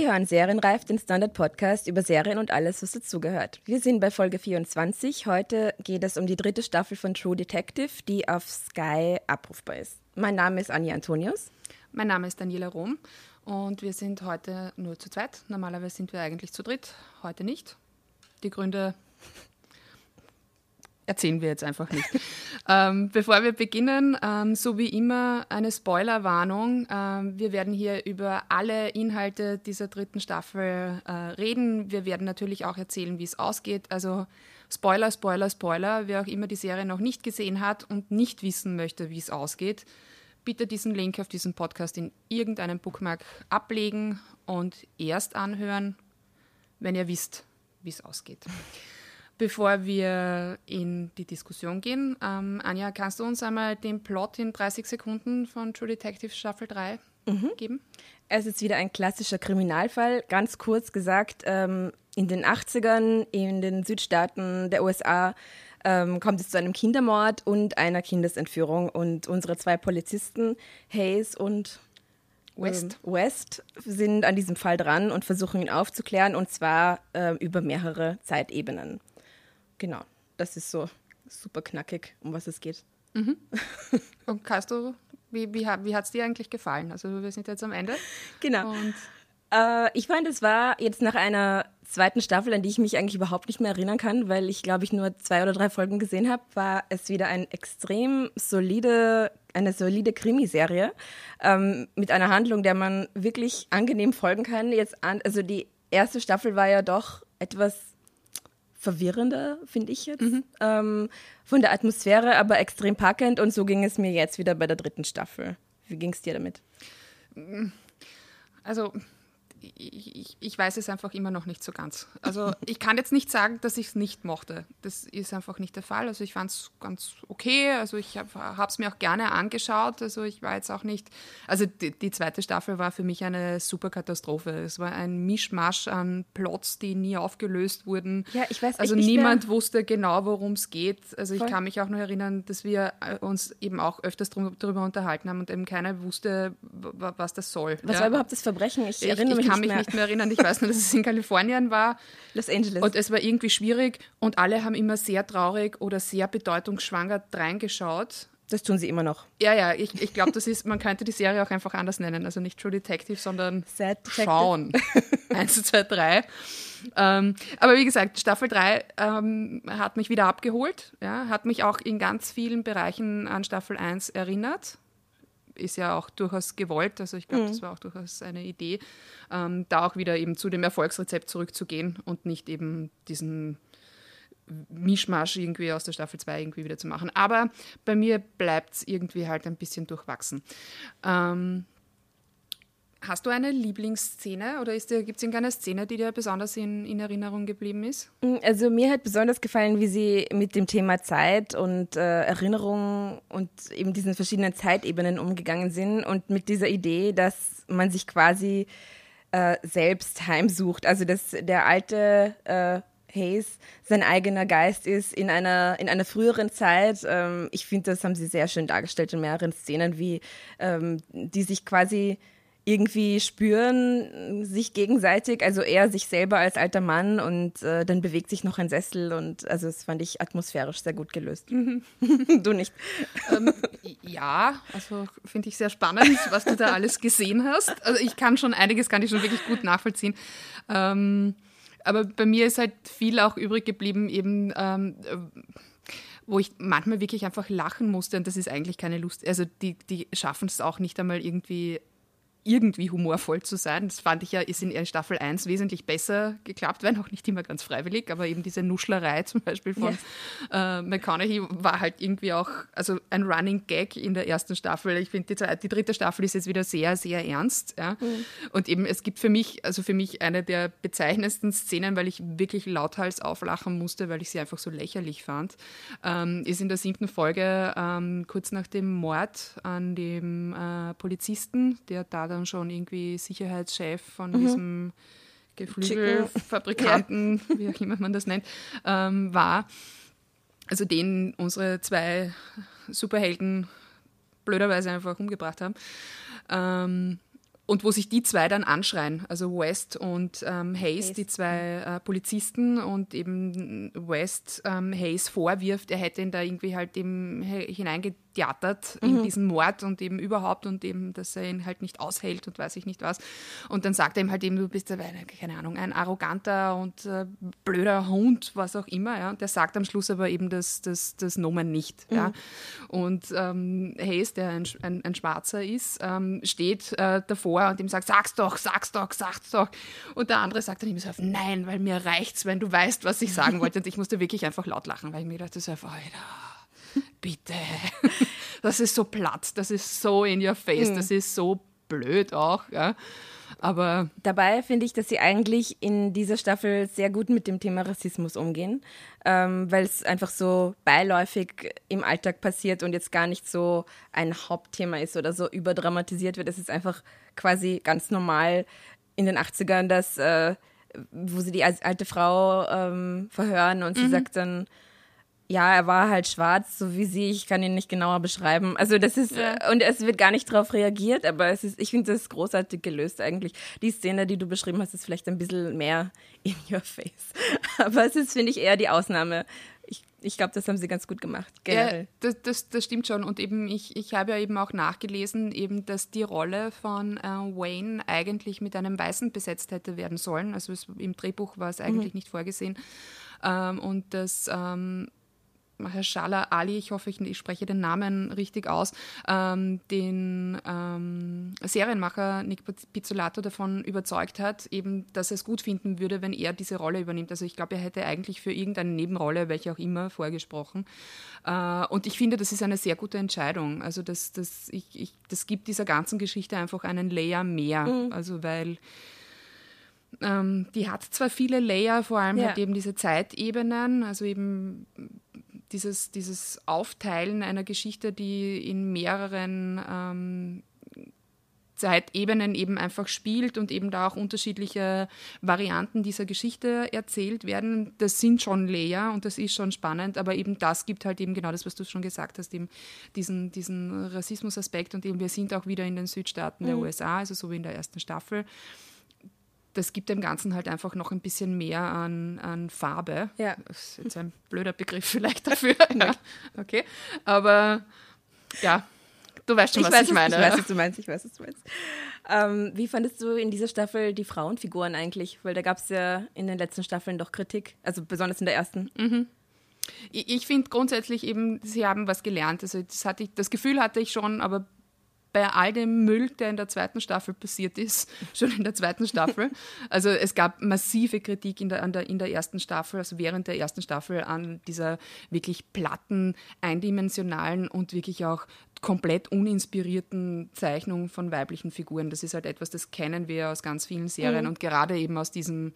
Sie hören Serienreif, den Standard-Podcast über Serien und alles, was dazugehört. Wir sind bei Folge 24. Heute geht es um die dritte Staffel von True Detective, die auf Sky abrufbar ist. Mein Name ist Anja Antonius. Mein Name ist Daniela Rom und wir sind heute nur zu zweit. Normalerweise sind wir eigentlich zu dritt, heute nicht. Die Gründe erzählen wir jetzt einfach nicht. ähm, bevor wir beginnen, ähm, so wie immer eine Spoilerwarnung. Ähm, wir werden hier über alle Inhalte dieser dritten Staffel äh, reden. Wir werden natürlich auch erzählen, wie es ausgeht. Also Spoiler, Spoiler, Spoiler. Wer auch immer die Serie noch nicht gesehen hat und nicht wissen möchte, wie es ausgeht, bitte diesen Link auf diesem Podcast in irgendeinem Bookmark ablegen und erst anhören, wenn ihr wisst, wie es ausgeht. Bevor wir in die Diskussion gehen, ähm, Anja, kannst du uns einmal den Plot in 30 Sekunden von True Detective Staffel 3 mhm. geben? Es ist wieder ein klassischer Kriminalfall. Ganz kurz gesagt, ähm, in den 80ern in den Südstaaten der USA ähm, kommt es zu einem Kindermord und einer Kindesentführung. Und unsere zwei Polizisten, Hayes und West. Ähm, West sind an diesem Fall dran und versuchen ihn aufzuklären und zwar äh, über mehrere Zeitebenen. Genau, das ist so super knackig, um was es geht. Mhm. Und kannst du, wie, wie, wie hat es dir eigentlich gefallen? Also wir sind jetzt am Ende. Genau. Und äh, ich fand, es war jetzt nach einer zweiten Staffel, an die ich mich eigentlich überhaupt nicht mehr erinnern kann, weil ich glaube ich nur zwei oder drei Folgen gesehen habe, war es wieder ein extrem solide, eine solide Krimiserie ähm, mit einer Handlung, der man wirklich angenehm folgen kann. Jetzt an, also die erste Staffel war ja doch etwas verwirrender, finde ich jetzt, mhm. ähm, von der Atmosphäre, aber extrem packend. Und so ging es mir jetzt wieder bei der dritten Staffel. Wie ging es dir damit? Also ich, ich, weiß es einfach immer noch nicht so ganz. Also ich kann jetzt nicht sagen, dass ich es nicht mochte. Das ist einfach nicht der Fall. Also ich fand es ganz okay. Also ich habe es mir auch gerne angeschaut. Also ich war jetzt auch nicht. Also die, die, zweite Staffel war für mich eine super Katastrophe. Es war ein Mischmasch an Plots, die nie aufgelöst wurden. Ja, ich weiß. Also niemand wusste genau, worum es geht. Also Voll. ich kann mich auch noch erinnern, dass wir äh, uns eben auch öfters darüber unterhalten haben und eben keiner wusste, was das soll. Was ja. war überhaupt das Verbrechen? Ich, ich erinnere mich kann mich nicht mehr erinnern. Ich weiß nur, dass es in Kalifornien war. Los Angeles. Und es war irgendwie schwierig und alle haben immer sehr traurig oder sehr bedeutungsschwanger reingeschaut. Das tun sie immer noch. Ja, ja, ich, ich glaube, das ist, man könnte die Serie auch einfach anders nennen. Also nicht True Detective, sondern Detective. Schauen. Eins, zwei, drei. Ähm, aber wie gesagt, Staffel 3 ähm, hat mich wieder abgeholt, ja, hat mich auch in ganz vielen Bereichen an Staffel 1 erinnert ist ja auch durchaus gewollt. Also ich glaube, mhm. das war auch durchaus eine Idee, ähm, da auch wieder eben zu dem Erfolgsrezept zurückzugehen und nicht eben diesen Mischmasch irgendwie aus der Staffel 2 irgendwie wieder zu machen. Aber bei mir bleibt es irgendwie halt ein bisschen durchwachsen. Ähm, Hast du eine Lieblingsszene oder gibt es irgendeine Szene, die dir besonders in, in, Erinnerung geblieben ist? Mm, also mir hat besonders gefallen, wie sie mit dem Thema Zeit und äh, Erinnerung und eben diesen verschiedenen Zeitebenen umgegangen sind und mit dieser Idee, dass man sich quasi äh, selbst heimsucht. Also dass der alte äh, Hayes sein eigener Geist ist in einer, in einer früheren Zeit. Ähm, ich finde, das haben sie sehr schön dargestellt in mehreren Szenen, wie ähm, die sich quasi irgendwie spüren sich gegenseitig, also er sich selber als alter Mann und äh, dann bewegt sich noch ein Sessel und also das fand ich atmosphärisch sehr gut gelöst. Mhm. du nicht? Ähm, ja, also finde ich sehr spannend, was du da alles gesehen hast. Also ich kann schon einiges, kann ich schon wirklich gut nachvollziehen. Ähm, aber bei mir ist halt viel auch übrig geblieben, eben ähm, wo ich manchmal wirklich einfach lachen musste und das ist eigentlich keine Lust. Also die, die schaffen es auch nicht einmal irgendwie irgendwie humorvoll zu sein. Das fand ich ja, ist in Staffel 1 wesentlich besser geklappt, wenn auch nicht immer ganz freiwillig, aber eben diese Nuschlerei zum Beispiel von ja. äh, McConaughey war halt irgendwie auch, also ein Running Gag in der ersten Staffel. Ich finde, die, die, dritte Staffel ist jetzt wieder sehr, sehr ernst. Ja? Mhm. Und eben, es gibt für mich, also für mich eine der bezeichnendsten Szenen, weil ich wirklich lauthals auflachen musste, weil ich sie einfach so lächerlich fand, ähm, ist in der siebten Folge, ähm, kurz nach dem Mord an dem äh, Polizisten, der da dann schon irgendwie Sicherheitschef von mhm. diesem Geflügelfabrikanten, ja. wie auch immer man das nennt, ähm, war. Also den unsere zwei Superhelden blöderweise einfach umgebracht haben. Ähm, und wo sich die zwei dann anschreien, also West und ähm, Hayes, Hayes, die zwei äh, Polizisten und eben West ähm, Hayes vorwirft, er hätte ihn da irgendwie halt eben hineingetheatert mhm. in diesen Mord und eben überhaupt und eben, dass er ihn halt nicht aushält und weiß ich nicht was. Und dann sagt er ihm halt eben, du bist, keine Ahnung, ein arroganter und äh, blöder Hund, was auch immer. Ja? Und der sagt am Schluss aber eben das, das, das Nomen nicht. Mhm. Ja? Und ähm, Hayes, der ein, ein, ein Schwarzer ist, ähm, steht äh, davor und ihm sagt, sag's doch, sag's doch, sag's doch. Und der andere sagt dann ihm so, nein, weil mir reicht's, wenn du weißt, was ich sagen wollte. Und ich musste wirklich einfach laut lachen, weil ich mir dachte, so, Alter, bitte. Das ist so platt, das ist so in your face, mhm. das ist so blöd auch. Ja. Aber dabei finde ich, dass sie eigentlich in dieser Staffel sehr gut mit dem Thema Rassismus umgehen, ähm, weil es einfach so beiläufig im Alltag passiert und jetzt gar nicht so ein Hauptthema ist oder so überdramatisiert wird. Es ist einfach quasi ganz normal in den 80ern, dass, äh, wo sie die alte Frau ähm, verhören und sie mhm. sagt dann, ja, er war halt schwarz, so wie sie. Ich kann ihn nicht genauer beschreiben. Also das ist ja. und es wird gar nicht darauf reagiert, aber es ist, ich finde das großartig gelöst eigentlich. Die Szene, die du beschrieben hast, ist vielleicht ein bisschen mehr in your face, aber es ist finde ich eher die Ausnahme. Ich, ich glaube, das haben sie ganz gut gemacht. Generell. Ja, das, das, das stimmt schon. Und eben, ich, ich habe ja eben auch nachgelesen, eben, dass die Rolle von äh, Wayne eigentlich mit einem Weißen besetzt hätte werden sollen. Also es, im Drehbuch war es eigentlich mhm. nicht vorgesehen. Ähm, und dass ähm, Mahershala Ali, ich hoffe, ich, ich spreche den Namen richtig aus, ähm, den ähm, Serienmacher Nick Pizzolato davon überzeugt hat, eben, dass er es gut finden würde, wenn er diese Rolle übernimmt. Also ich glaube, er hätte eigentlich für irgendeine Nebenrolle, welche auch immer, vorgesprochen. Äh, und ich finde, das ist eine sehr gute Entscheidung. Also das, das, ich, ich, das gibt dieser ganzen Geschichte einfach einen Layer mehr. Mhm. Also weil ähm, die hat zwar viele Layer, vor allem ja. halt eben diese Zeitebenen, also eben dieses, dieses Aufteilen einer Geschichte, die in mehreren ähm, Zeitebenen eben einfach spielt und eben da auch unterschiedliche Varianten dieser Geschichte erzählt werden. Das sind schon Layer und das ist schon spannend, aber eben das gibt halt eben genau das, was du schon gesagt hast, eben diesen, diesen Rassismusaspekt und eben wir sind auch wieder in den Südstaaten der mhm. USA, also so wie in der ersten Staffel das gibt dem Ganzen halt einfach noch ein bisschen mehr an, an Farbe. Ja. Das ist jetzt ein blöder Begriff vielleicht dafür. ja. Okay. Aber ja, du weißt schon, ich was weiß, ich meine. Ich weiß, was du meinst. Ich weiß, was du meinst. Ähm, wie fandest du in dieser Staffel die Frauenfiguren eigentlich? Weil da gab es ja in den letzten Staffeln doch Kritik, also besonders in der ersten. Mhm. Ich, ich finde grundsätzlich eben, sie haben was gelernt. Also das, hatte ich, das Gefühl hatte ich schon, aber bei all dem Müll, der in der zweiten Staffel passiert ist, schon in der zweiten Staffel. Also es gab massive Kritik in der, der, in der ersten Staffel, also während der ersten Staffel an dieser wirklich platten, eindimensionalen und wirklich auch komplett uninspirierten Zeichnung von weiblichen Figuren. Das ist halt etwas, das kennen wir aus ganz vielen Serien mhm. und gerade eben aus diesem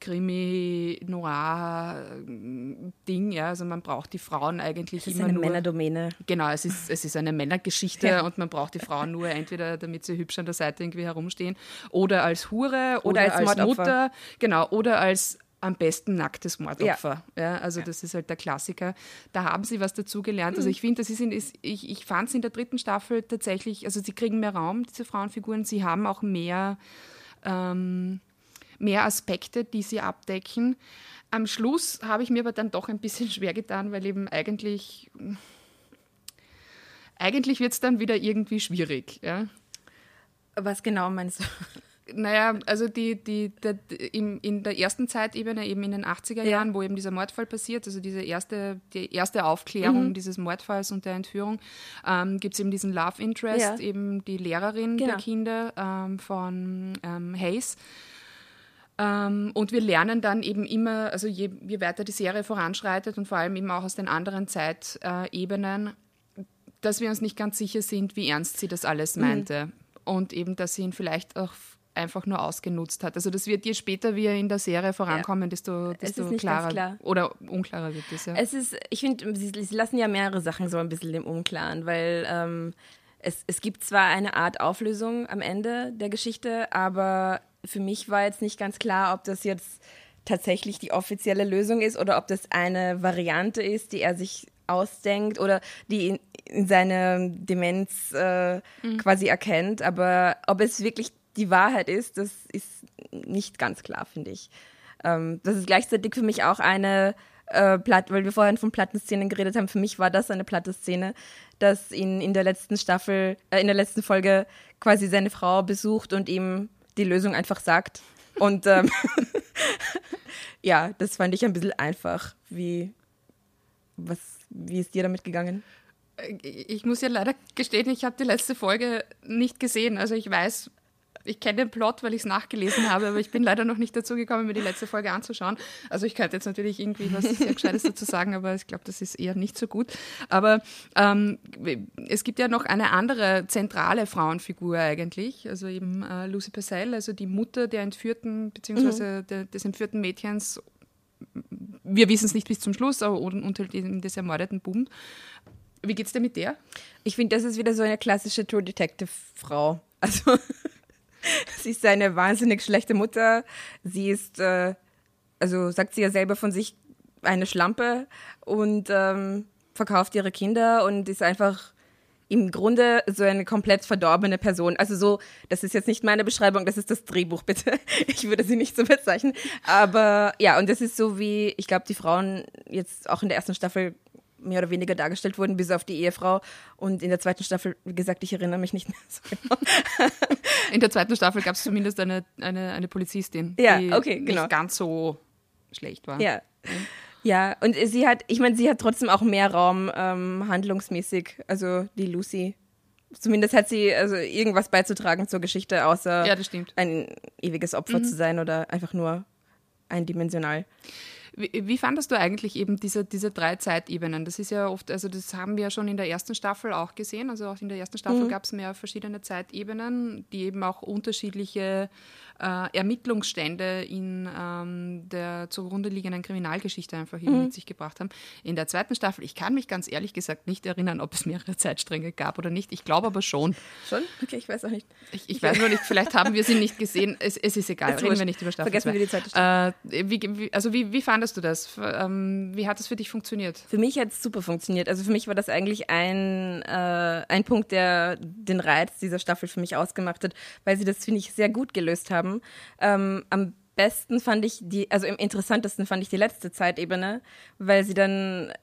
Krimi-Noir-Ding. Ja, also man braucht die Frauen eigentlich immer nur. Es ist eine Männerdomäne. Genau, es ist, es ist eine Männergeschichte ja. und man braucht die Frauen nur entweder, damit sie hübsch an der Seite irgendwie herumstehen oder als Hure oder, oder als, als Mutter. Genau, oder als am besten nacktes Mordopfer. Ja. ja also ja. das ist halt der Klassiker. Da haben sie was dazugelernt. Also mhm. ich finde, das ist, in, ist ich, ich fand es in der dritten Staffel tatsächlich, also sie kriegen mehr Raum, diese Frauenfiguren, sie haben auch mehr, ähm, mehr Aspekte, die sie abdecken. Am Schluss habe ich mir aber dann doch ein bisschen schwer getan, weil eben eigentlich, eigentlich wird es dann wieder irgendwie schwierig. Ja. Was genau meinst du? Naja, also die, die, der, in, in der ersten Zeitebene, eben in den 80er Jahren, ja. wo eben dieser Mordfall passiert, also diese erste, die erste Aufklärung mhm. dieses Mordfalls und der Entführung, ähm, gibt es eben diesen Love Interest, ja. eben die Lehrerin genau. der Kinder ähm, von ähm, Hayes. Ähm, und wir lernen dann eben immer, also je, je, weiter die Serie voranschreitet und vor allem eben auch aus den anderen Zeitebenen, dass wir uns nicht ganz sicher sind, wie ernst sie das alles mhm. meinte. Mhm. Und eben, dass sie ihn vielleicht auch einfach nur ausgenutzt hat. Also das wird je später wir in der Serie vorankommen, ja. desto, desto klarer klar. oder unklarer wird es. Ja. Es ist, ich finde, sie, sie, lassen ja mehrere Sachen so ein bisschen im Unklaren, weil ähm, es, es gibt zwar eine Art Auflösung am Ende der Geschichte, aber für mich war jetzt nicht ganz klar, ob das jetzt tatsächlich die offizielle Lösung ist oder ob das eine Variante ist, die er sich ausdenkt oder die in, in seine Demenz äh, mhm. quasi erkennt. Aber ob es wirklich die Wahrheit ist, das ist nicht ganz klar, finde ich. Ähm, das ist gleichzeitig für mich auch eine äh, Platt, weil wir vorhin von Plattenszenen geredet haben. Für mich war das eine platte Szene, dass ihn in der letzten Staffel, äh, in der letzten Folge quasi seine Frau besucht und ihm die Lösung einfach sagt. Und ähm, ja, das fand ich ein bisschen einfach. Wie, was, wie ist dir damit gegangen? Ich muss ja leider gestehen, ich habe die letzte Folge nicht gesehen. Also ich weiß, ich kenne den Plot, weil ich es nachgelesen habe, aber ich bin leider noch nicht dazu gekommen, mir die letzte Folge anzuschauen. Also ich könnte jetzt natürlich irgendwie was sehr Gescheites dazu sagen, aber ich glaube, das ist eher nicht so gut. Aber ähm, es gibt ja noch eine andere zentrale Frauenfigur eigentlich, also eben äh, Lucy Purcell, also die Mutter der entführten, beziehungsweise mhm. des entführten Mädchens. Wir wissen es nicht bis zum Schluss, aber unter dem des ermordeten Buben. Wie geht's dir mit der? Ich finde, das ist wieder so eine klassische True Detective Frau. Also sie ist eine wahnsinnig schlechte Mutter. Sie ist, äh, also sagt sie ja selber von sich, eine Schlampe und ähm, verkauft ihre Kinder und ist einfach im Grunde so eine komplett verdorbene Person. Also so, das ist jetzt nicht meine Beschreibung, das ist das Drehbuch, bitte. Ich würde sie nicht so bezeichnen. Aber ja, und das ist so wie, ich glaube, die Frauen jetzt auch in der ersten Staffel mehr oder weniger dargestellt wurden, bis auf die Ehefrau. Und in der zweiten Staffel, wie gesagt, ich erinnere mich nicht mehr so genau. In der zweiten Staffel gab es zumindest eine, eine, eine Polizistin, ja, die okay, genau. nicht ganz so schlecht war. Ja. Ja, und sie hat, ich meine, sie hat trotzdem auch mehr Raum ähm, handlungsmäßig, also die Lucy. Zumindest hat sie also irgendwas beizutragen zur Geschichte, außer ja, ein ewiges Opfer mhm. zu sein oder einfach nur eindimensional. Wie, wie, fandest du eigentlich eben diese, diese drei Zeitebenen? Das ist ja oft, also das haben wir ja schon in der ersten Staffel auch gesehen. Also auch in der ersten Staffel mhm. gab es mehr verschiedene Zeitebenen, die eben auch unterschiedliche äh, Ermittlungsstände in ähm, der zugrunde liegenden Kriminalgeschichte einfach eben mhm. mit sich gebracht haben. In der zweiten Staffel, ich kann mich ganz ehrlich gesagt nicht erinnern, ob es mehrere Zeitstränge gab oder nicht. Ich glaube aber schon. Schon? Okay, ich weiß auch nicht. Ich, ich weiß nur nicht, vielleicht haben wir sie nicht gesehen. Es, es ist egal, reden wir nicht über Staffel Vergessen zwei. wir die zweite Staffel. Äh, wie, also wie, wie fandest du das? Ähm, wie hat es für dich funktioniert? Für mich hat es super funktioniert. Also für mich war das eigentlich ein, äh, ein Punkt, der den Reiz dieser Staffel für mich ausgemacht hat, weil sie das, finde ich, sehr gut gelöst haben haben. Ähm, am besten fand ich die, also im interessantesten fand ich die letzte Zeitebene, weil sie dann äh,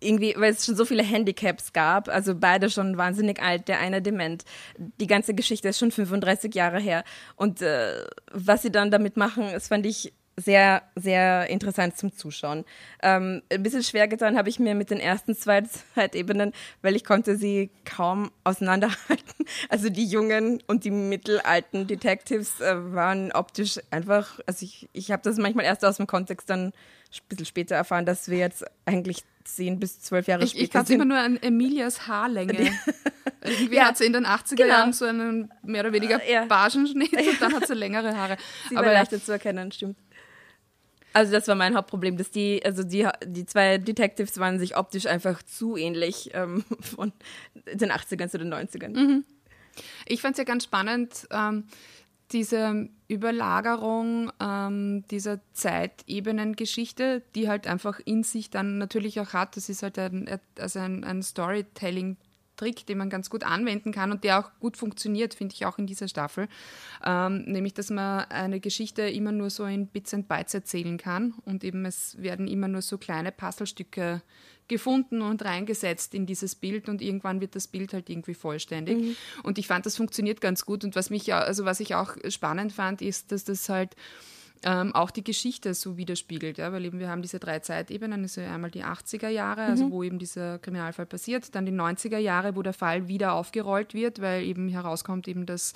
irgendwie, weil es schon so viele Handicaps gab, also beide schon wahnsinnig alt, der eine dement. Die ganze Geschichte ist schon 35 Jahre her. Und äh, was sie dann damit machen, das fand ich sehr, sehr interessant zum Zuschauen. Ähm, ein bisschen schwer getan habe ich mir mit den ersten zwei Zeitebenen, weil ich konnte sie kaum auseinanderhalten. Also die jungen und die mittelalten Detectives äh, waren optisch einfach, also ich, ich habe das manchmal erst aus dem Kontext dann ein bisschen später erfahren, dass wir jetzt eigentlich zehn bis zwölf Jahre ich, später Ich kann immer nur an Emilias Haarlänge. Irgendwie ja. hat sie in den 80er genau. Jahren so einen mehr oder weniger ja. Barschenschnitt und dann hat sie längere Haare. Sie Aber leichter zu erkennen, stimmt. Also das war mein Hauptproblem, dass die, also die, die zwei Detectives waren sich optisch einfach zu ähnlich ähm, von den 80ern zu den 90ern. Mhm. Ich fand es ja ganz spannend, ähm, diese Überlagerung ähm, dieser Zeitebenengeschichte, die halt einfach in sich dann natürlich auch hat. Das ist halt ein, also ein, ein Storytelling Trick, den man ganz gut anwenden kann und der auch gut funktioniert, finde ich auch in dieser Staffel. Ähm, nämlich, dass man eine Geschichte immer nur so in Bits and Bytes erzählen kann und eben es werden immer nur so kleine Puzzlestücke gefunden und reingesetzt in dieses Bild und irgendwann wird das Bild halt irgendwie vollständig. Mhm. Und ich fand, das funktioniert ganz gut und was mich, also was ich auch spannend fand, ist, dass das halt ähm, auch die Geschichte so widerspiegelt. Ja? Weil eben wir haben diese drei Zeitebenen, also einmal die 80er Jahre, also mhm. wo eben dieser Kriminalfall passiert, dann die 90er Jahre, wo der Fall wieder aufgerollt wird, weil eben herauskommt eben, dass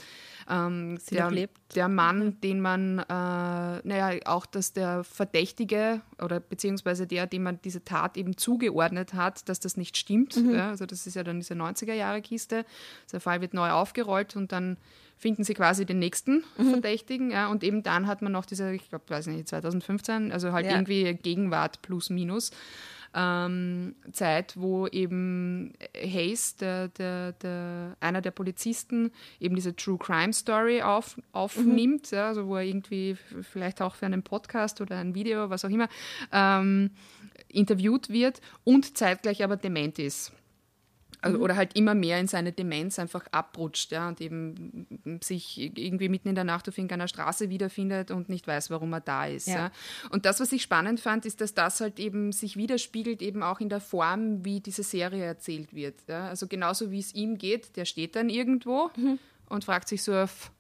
ähm, der, der, Mann, mhm. den man, äh, naja, auch dass der Verdächtige oder beziehungsweise der, dem man diese Tat eben zugeordnet hat, dass das nicht stimmt. Mhm. Ja? Also das ist ja dann diese 90er Jahre Kiste. Also der Fall wird neu aufgerollt und dann finden sie quasi den nächsten mhm. Verdächtigen. Ja, und eben dann hat man noch diese, ich glaube, weiß nicht, 2015, also halt ja. irgendwie Gegenwart plus minus. Ähm, Zeit, wo eben Hayes, der, der, der, einer der Polizisten, eben diese True Crime Story auf, aufnimmt, mhm. ja, also wo er irgendwie vielleicht auch für einen Podcast oder ein Video, was auch immer, ähm, interviewt wird und zeitgleich aber dement ist. Also, mhm. Oder halt immer mehr in seine Demenz einfach abrutscht ja, und eben sich irgendwie mitten in der Nacht auf irgendeiner Straße wiederfindet und nicht weiß, warum er da ist. Ja. ja. Und das, was ich spannend fand, ist, dass das halt eben sich widerspiegelt, eben auch in der Form, wie diese Serie erzählt wird. Ja. Also genauso wie es ihm geht, der steht dann irgendwo mhm. und fragt sich so auf,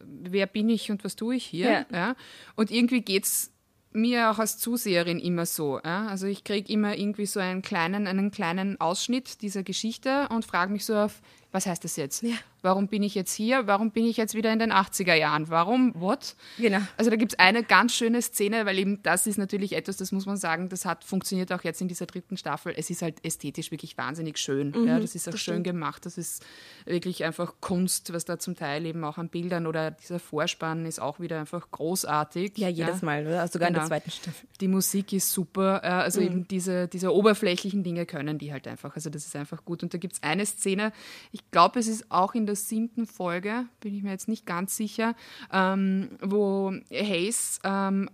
wer bin ich und was tue ich hier? Ja. ja. Und irgendwie geht es mir auch als Zuseherin immer so. Ja? Also ich kriege immer irgendwie so einen kleinen, einen kleinen Ausschnitt dieser Geschichte und frage mich so auf, was heißt das jetzt? Ja. Warum bin ich jetzt hier? Warum bin ich jetzt wieder in den 80er Jahren? Warum? What? Genau. Also da gibt es eine ganz schöne Szene, weil eben das ist natürlich etwas, das muss man sagen, das hat funktioniert auch jetzt in dieser dritten Staffel. Es ist halt ästhetisch wirklich wahnsinnig schön. Mhm, ja, das ist auch das schön stimmt. gemacht. Das ist wirklich einfach Kunst, was da zum Teil eben auch an Bildern oder dieser Vorspann ist auch wieder einfach großartig. Ja, jedes ja. Mal, oder? Also sogar genau. in der genau. zweiten Staffel. Die Musik ist super. Also mhm. eben diese, diese oberflächlichen Dinge können die halt einfach. Also das ist einfach gut. Und da gibt es eine Szene, ich glaube, es ist auch in der siebten Folge, bin ich mir jetzt nicht ganz sicher, ähm, wo Hayes ähm,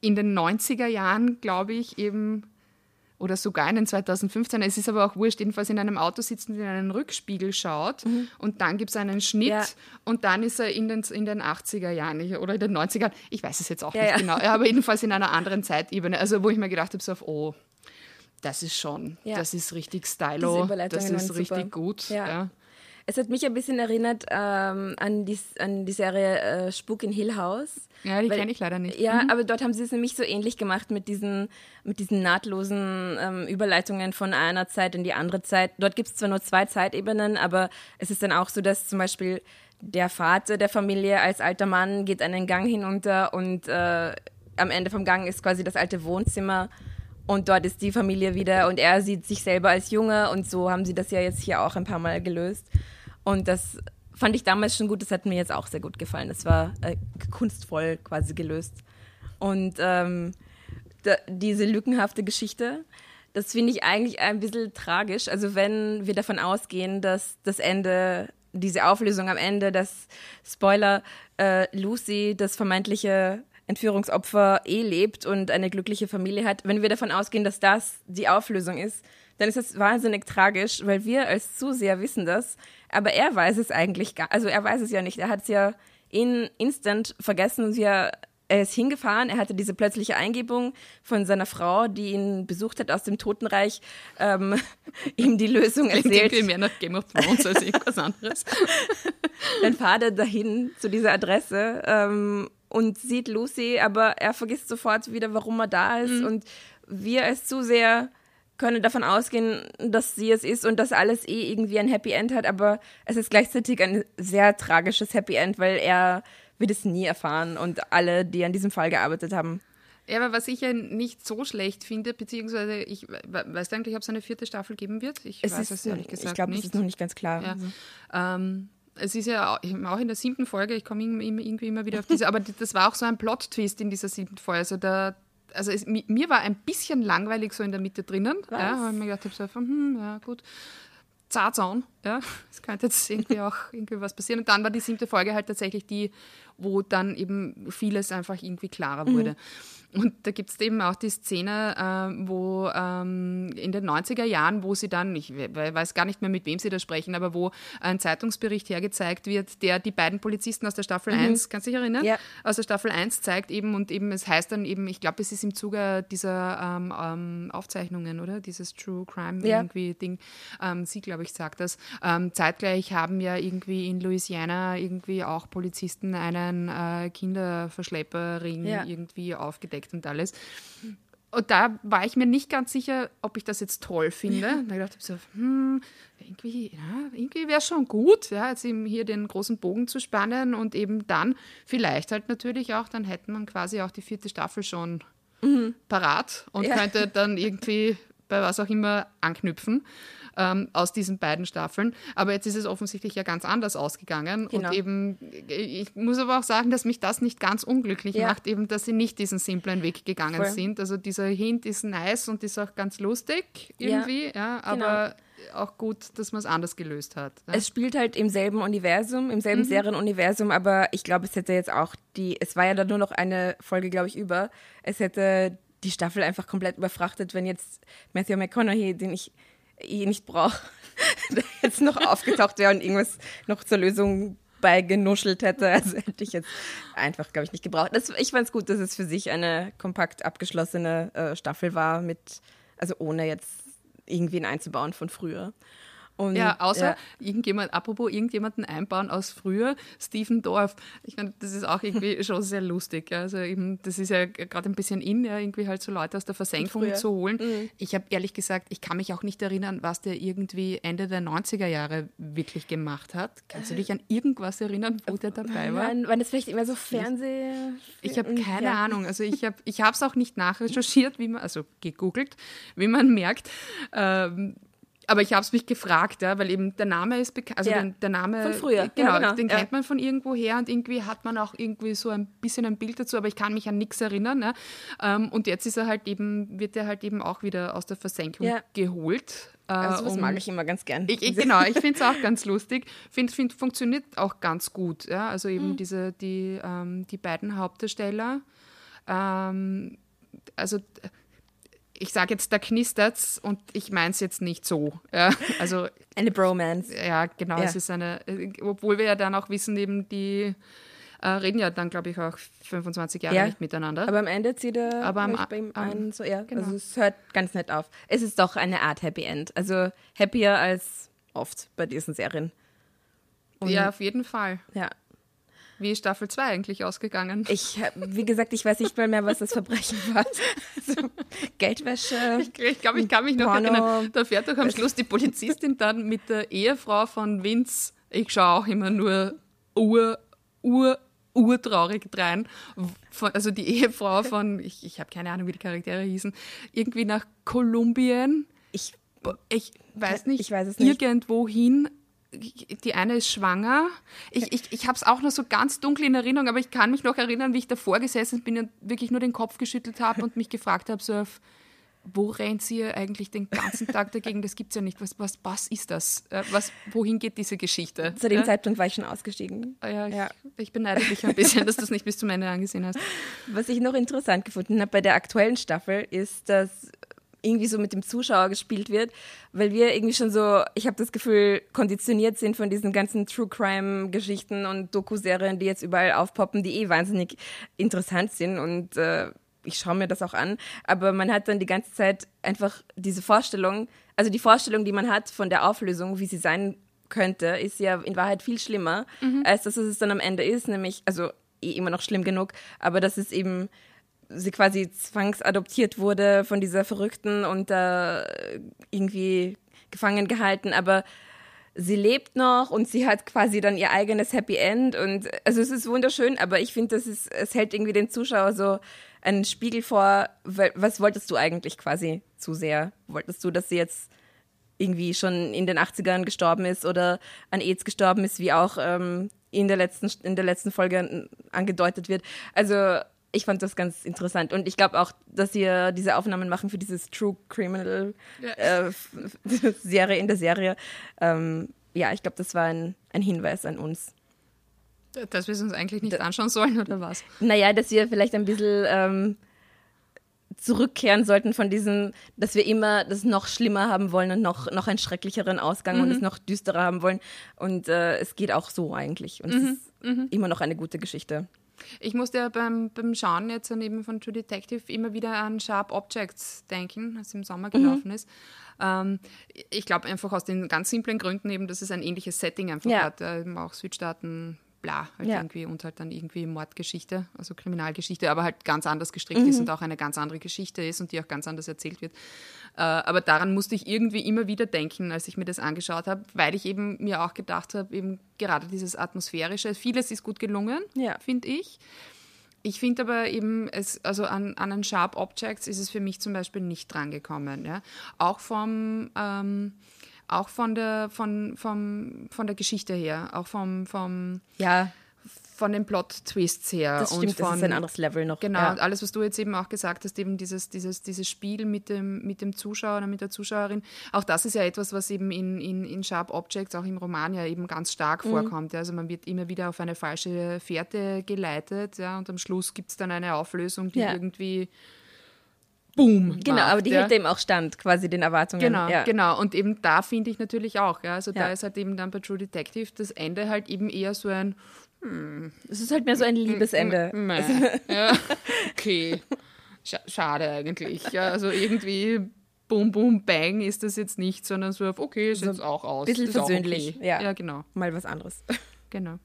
in den 90er Jahren, glaube ich, eben oder sogar in den 2015, es ist aber auch wurscht, jedenfalls in einem Auto sitzt und in einen Rückspiegel schaut mhm. und dann gibt es einen Schnitt ja. und dann ist er in den, in den 80er Jahren oder in den 90er, ich weiß es jetzt auch ja, nicht ja. genau, aber jedenfalls in einer anderen Zeitebene, also wo ich mir gedacht habe, so auf, oh, das ist schon, das ist richtig stylo, das ist richtig super. gut. Ja. Es hat mich ein bisschen erinnert ähm, an, die, an die Serie äh, Spuk in Hill House. Ja, die kenne ich leider nicht. Ja, mhm. aber dort haben sie es nämlich so ähnlich gemacht mit diesen, mit diesen nahtlosen ähm, Überleitungen von einer Zeit in die andere Zeit. Dort gibt es zwar nur zwei Zeitebenen, aber es ist dann auch so, dass zum Beispiel der Vater der Familie als alter Mann geht einen Gang hinunter und äh, am Ende vom Gang ist quasi das alte Wohnzimmer und dort ist die Familie wieder und er sieht sich selber als Junge und so haben sie das ja jetzt hier auch ein paar Mal gelöst. Und das fand ich damals schon gut. Das hat mir jetzt auch sehr gut gefallen. Das war äh, kunstvoll quasi gelöst. Und ähm, da, diese lückenhafte Geschichte, das finde ich eigentlich ein bisschen tragisch. Also wenn wir davon ausgehen, dass das Ende, diese Auflösung am Ende, dass Spoiler, äh, Lucy, das vermeintliche Entführungsopfer, eh lebt und eine glückliche Familie hat, wenn wir davon ausgehen, dass das die Auflösung ist, dann ist das wahnsinnig tragisch, weil wir als Zuseher wissen das, aber er weiß es eigentlich gar, also er weiß es ja nicht. Er hat es ja in instant vergessen. Wir, er ist hingefahren, er hatte diese plötzliche Eingebung von seiner Frau, die ihn besucht hat aus dem Totenreich, ähm, ihm die Lösung erzählt. Klingt mehr nach Game of Thrones als irgendwas anderes. Dann fahrt er dahin zu dieser Adresse ähm, und sieht Lucy, aber er vergisst sofort wieder, warum er da ist. Mhm. Und wir als Zuseher könne davon ausgehen, dass sie es ist und dass alles eh irgendwie ein Happy End hat, aber es ist gleichzeitig ein sehr tragisches Happy End, weil er wird es nie erfahren und alle, die an diesem Fall gearbeitet haben. Ja, aber was ich ja nicht so schlecht finde, beziehungsweise ich weiß eigentlich, ob es eine vierte Staffel geben wird. Ich es weiß ist, es ehrlich gesagt Ich glaube, es ist noch nicht ganz klar. Ja. Mhm. Ähm, es ist ja auch in der siebten Folge, ich komme irgendwie immer wieder auf diese, aber das war auch so ein Plot-Twist in dieser siebten Folge. Also da, also es, mir war ein bisschen langweilig so in der Mitte drinnen. Was? Ja, weil ich mir gedacht habe, so, hm, ja gut, Zarzahn, ja, es könnte jetzt irgendwie auch irgendwie was passieren. Und dann war die siebte Folge halt tatsächlich die, wo dann eben vieles einfach irgendwie klarer wurde. Mhm. Und da gibt es eben auch die Szene, äh, wo ähm, in den 90er Jahren, wo sie dann, ich weiß gar nicht mehr, mit wem sie da sprechen, aber wo ein Zeitungsbericht hergezeigt wird, der die beiden Polizisten aus der Staffel mhm. 1, kannst du dich erinnern? Ja. Aus der Staffel 1 zeigt eben und eben, es heißt dann eben, ich glaube, es ist im Zuge dieser ähm, ähm, Aufzeichnungen, oder? Dieses True Crime ja. irgendwie Ding. Ähm, sie, glaube ich, sagt das. Ähm, zeitgleich haben ja irgendwie in Louisiana irgendwie auch Polizisten einen äh, Kinderverschlepperring ja. irgendwie aufgedeckt entdeckt und alles. Und da war ich mir nicht ganz sicher, ob ich das jetzt toll finde. Ja. Da dachte ich so, hm, irgendwie, ja, irgendwie wäre es schon gut, ja, jetzt eben hier den großen Bogen zu spannen und eben dann vielleicht halt natürlich auch, dann hätten man quasi auch die vierte Staffel schon mhm. parat und ja. könnte dann irgendwie bei was auch immer anknüpfen ähm, aus diesen beiden Staffeln. Aber jetzt ist es offensichtlich ja ganz anders ausgegangen. Genau. Und eben, ich muss aber auch sagen, dass mich das nicht ganz unglücklich ja. macht, eben, dass sie nicht diesen simplen Weg gegangen Voll. sind. Also dieser Hint ist nice und ist auch ganz lustig irgendwie, ja, ja aber genau. auch gut, dass man es anders gelöst hat. Ja. Es spielt halt im selben Universum, im selben mhm. Serienuniversum, aber ich glaube, es hätte jetzt auch die, es war ja da nur noch eine Folge, glaube ich, über. Es hätte die Staffel einfach komplett überfrachtet, wenn jetzt Matthew McConaughey, den ich eh nicht brauche, jetzt noch aufgetaucht wäre und irgendwas noch zur Lösung beigenuschelt hätte. Also hätte ich jetzt einfach, glaube ich, nicht gebraucht. Das, ich fand es gut, dass es für sich eine kompakt abgeschlossene äh, Staffel war, mit, also ohne jetzt irgendwen einzubauen von früher. Und, ja, außer ja. irgendjemand, apropos irgendjemanden einbauen aus früher, Stephen Dorff. Ich meine, das ist auch irgendwie schon sehr lustig. Ja. Also eben, das ist ja gerade ein bisschen in, ja, irgendwie halt so Leute aus der Versenkung zu holen. Mhm. Ich habe ehrlich gesagt, ich kann mich auch nicht erinnern, was der irgendwie Ende der 90er Jahre wirklich gemacht hat. Kannst du dich an irgendwas erinnern, wo der dabei war? Waren, waren das vielleicht immer so Fernseh? Ich habe keine ja. Ahnung. Also ich habe es auch nicht nachrecherchiert, wie man, also gegoogelt, wie man merkt. Ähm, aber ich habe es mich gefragt, ja, weil eben der Name ist bekannt, also ja. den, der Name von früher, genau, ja, genau. den kennt man von irgendwo her und irgendwie hat man auch irgendwie so ein bisschen ein Bild dazu, aber ich kann mich an nichts erinnern. Ähm, und jetzt ist er halt eben, wird er halt eben auch wieder aus der Versenkung geholt. Also das um, mag ich immer ganz gern. Ich, ich, genau, ich finde es auch ganz lustig. Finde, find, funktioniert auch ganz gut. Ja? Also eben mhm. diese, die, ähm, die beiden Hauptdarsteller. Ähm, also ich sage jetzt, da knistert's und ich meine es jetzt nicht so. Ja, also, eine Bromance. Ja, genau. Ja. Es ist eine, obwohl wir ja dann auch wissen, eben die äh, reden ja dann, glaube ich, auch 25 Jahre ja, nicht miteinander. Aber am Ende zieht er aber am, bei ihm ein, so eher. Genau. Also es hört ganz nett auf. Es ist doch eine Art Happy End. Also happier als oft bei diesen Serien. Und ja, auf jeden Fall. Ja. Wie ist Staffel 2 eigentlich ausgegangen? Ich, wie gesagt, ich weiß nicht mal mehr, was das Verbrechen war. Also, Geldwäsche. Ich, ich glaube, ich kann mich noch Porno. erinnern. Da fährt doch am Schluss die Polizistin dann mit der Ehefrau von Vince. Ich schaue auch immer nur ur, ur, urtraurig rein. Also die Ehefrau von, ich, ich habe keine Ahnung, wie die Charaktere hießen, irgendwie nach Kolumbien. Ich, ich weiß nicht, ich weiß es nicht. irgendwo hin die eine ist schwanger. Ich, ich, ich habe es auch noch so ganz dunkel in Erinnerung, aber ich kann mich noch erinnern, wie ich davor gesessen bin und wirklich nur den Kopf geschüttelt habe und mich gefragt habe, so wo rennt sie eigentlich den ganzen Tag dagegen? Das gibt es ja nicht. Was, was, was ist das? Äh, was, wohin geht diese Geschichte? Zu dem ja? Zeitpunkt war ich schon ausgestiegen. Ah ja, ich, ja. ich beneide dich ein bisschen, dass du es nicht bis zum Ende angesehen hast. Was ich noch interessant gefunden habe bei der aktuellen Staffel ist, dass irgendwie so mit dem Zuschauer gespielt wird, weil wir irgendwie schon so, ich habe das Gefühl, konditioniert sind von diesen ganzen True Crime Geschichten und Doku-Serien, die jetzt überall aufpoppen, die eh wahnsinnig interessant sind und äh, ich schaue mir das auch an, aber man hat dann die ganze Zeit einfach diese Vorstellung, also die Vorstellung, die man hat von der Auflösung, wie sie sein könnte, ist ja in Wahrheit viel schlimmer, mhm. als dass es dann am Ende ist, nämlich, also eh immer noch schlimm genug, aber das ist eben sie quasi zwangsadoptiert wurde von dieser Verrückten und da äh, irgendwie gefangen gehalten, aber sie lebt noch und sie hat quasi dann ihr eigenes Happy End und also es ist wunderschön, aber ich finde, es hält irgendwie den Zuschauer so einen Spiegel vor, was wolltest du eigentlich quasi zu sehr? Wolltest du, dass sie jetzt irgendwie schon in den 80ern gestorben ist oder an AIDS gestorben ist, wie auch ähm, in, der letzten, in der letzten Folge angedeutet wird? Also ich fand das ganz interessant. Und ich glaube auch, dass sie diese Aufnahmen machen für dieses True Criminal ja. äh, Serie in der Serie. Ähm, ja, ich glaube, das war ein, ein Hinweis an uns. Dass wir es uns eigentlich nicht anschauen sollen, oder was? Naja, dass wir vielleicht ein bisschen ähm, zurückkehren sollten von diesem, dass wir immer das noch schlimmer haben wollen und noch, noch einen schrecklicheren Ausgang mhm. und es noch düsterer haben wollen. Und äh, es geht auch so eigentlich. Und mhm. es ist mhm. immer noch eine gute Geschichte. Ich musste ja beim, beim Schauen jetzt neben von True Detective immer wieder an Sharp Objects denken, als im Sommer gelaufen mhm. ist. Ähm, ich glaube einfach aus den ganz simplen Gründen eben, dass es ein ähnliches Setting einfach ja. hat. Äh, auch Südstaaten, bla, halt ja. irgendwie und halt dann irgendwie Mordgeschichte, also Kriminalgeschichte, aber halt ganz anders gestrickt mhm. ist und auch eine ganz andere Geschichte ist und die auch ganz anders erzählt wird. Äh, aber daran musste ich irgendwie immer wieder denken, als ich mir das angeschaut habe, weil ich eben mir auch gedacht habe, eben gerade dieses Atmosphärische, vieles ist gut gelungen, ja. finde ich. Ich finde aber eben, es, also an, an den Sharp Objects ist es für mich zum Beispiel nicht drangekommen. Ja? Auch vom ähm, auch von der, von, vom, von der Geschichte her, auch vom, vom ja. von den Plot-Twists her. Das stimmt, und von, das ist ein anderes Level noch. Genau, ja. und alles, was du jetzt eben auch gesagt hast, eben dieses, dieses, dieses Spiel mit dem, mit dem Zuschauer oder mit der Zuschauerin, auch das ist ja etwas, was eben in, in, in Sharp Objects, auch im Roman ja eben ganz stark mhm. vorkommt. Ja. Also man wird immer wieder auf eine falsche Fährte geleitet ja, und am Schluss gibt es dann eine Auflösung, die ja. irgendwie Boom. Genau, macht, aber die ja. hält dem auch stand, quasi den Erwartungen. Genau, ja. genau. Und eben da finde ich natürlich auch, ja. Also da Ja. ist halt eben dann bei True Detective das Ende halt eben eher so ein Es ist halt mehr so ein Liebesende. Meh. Ja, okay. Scha schade eigentlich. Ja, also irgendwie Boom, Boom, Bang ist das jetzt nicht, sondern so auf, okay, ist jetzt auch aus. bisschen versöhnlich, Okay. ja. ja, genau. Mal was anderes. Genau.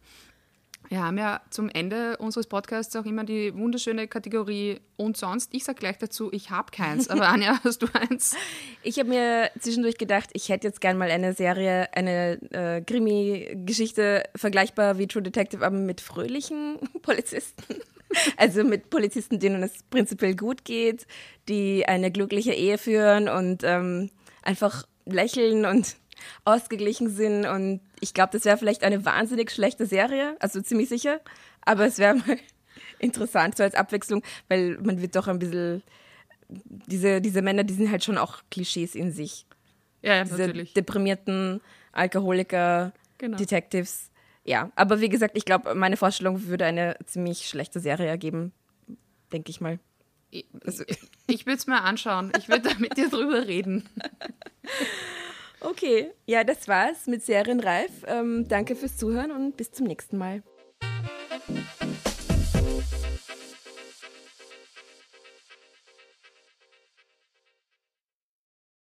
Wir haben ja zum Ende unseres Podcasts auch immer die wunderschöne Kategorie und sonst. Ich sage gleich dazu, ich habe keins. Aber Anja, hast du eins? Ich habe mir zwischendurch gedacht, ich hätte jetzt gern mal eine Serie, eine äh, Krimi-Geschichte vergleichbar wie True Detective, aber mit fröhlichen Polizisten. Also mit Polizisten, denen es prinzipiell gut geht, die eine glückliche Ehe führen und ähm, einfach lächeln und ausgeglichen sind. Und ich glaube, das wäre vielleicht eine wahnsinnig schlechte Serie, also ziemlich sicher. Aber es wäre mal interessant, so als Abwechslung, weil man wird doch ein bisschen diese, diese Männer, die sind halt schon auch Klischees in sich. Ja, ja Diese natürlich. deprimierten Alkoholiker, Genau. Detectives. Ja, aber wie gesagt, ich glaube, meine Vorstellung würde eine ziemlich schlechte Serie ergeben, denke ich mal. Ich, ich würde es mir anschauen. Ich würde da mit dir drüber reden. Okay, ja, das war's mit Serienreif. Ähm, danke fürs Zuhören und bis zum nächsten Mal.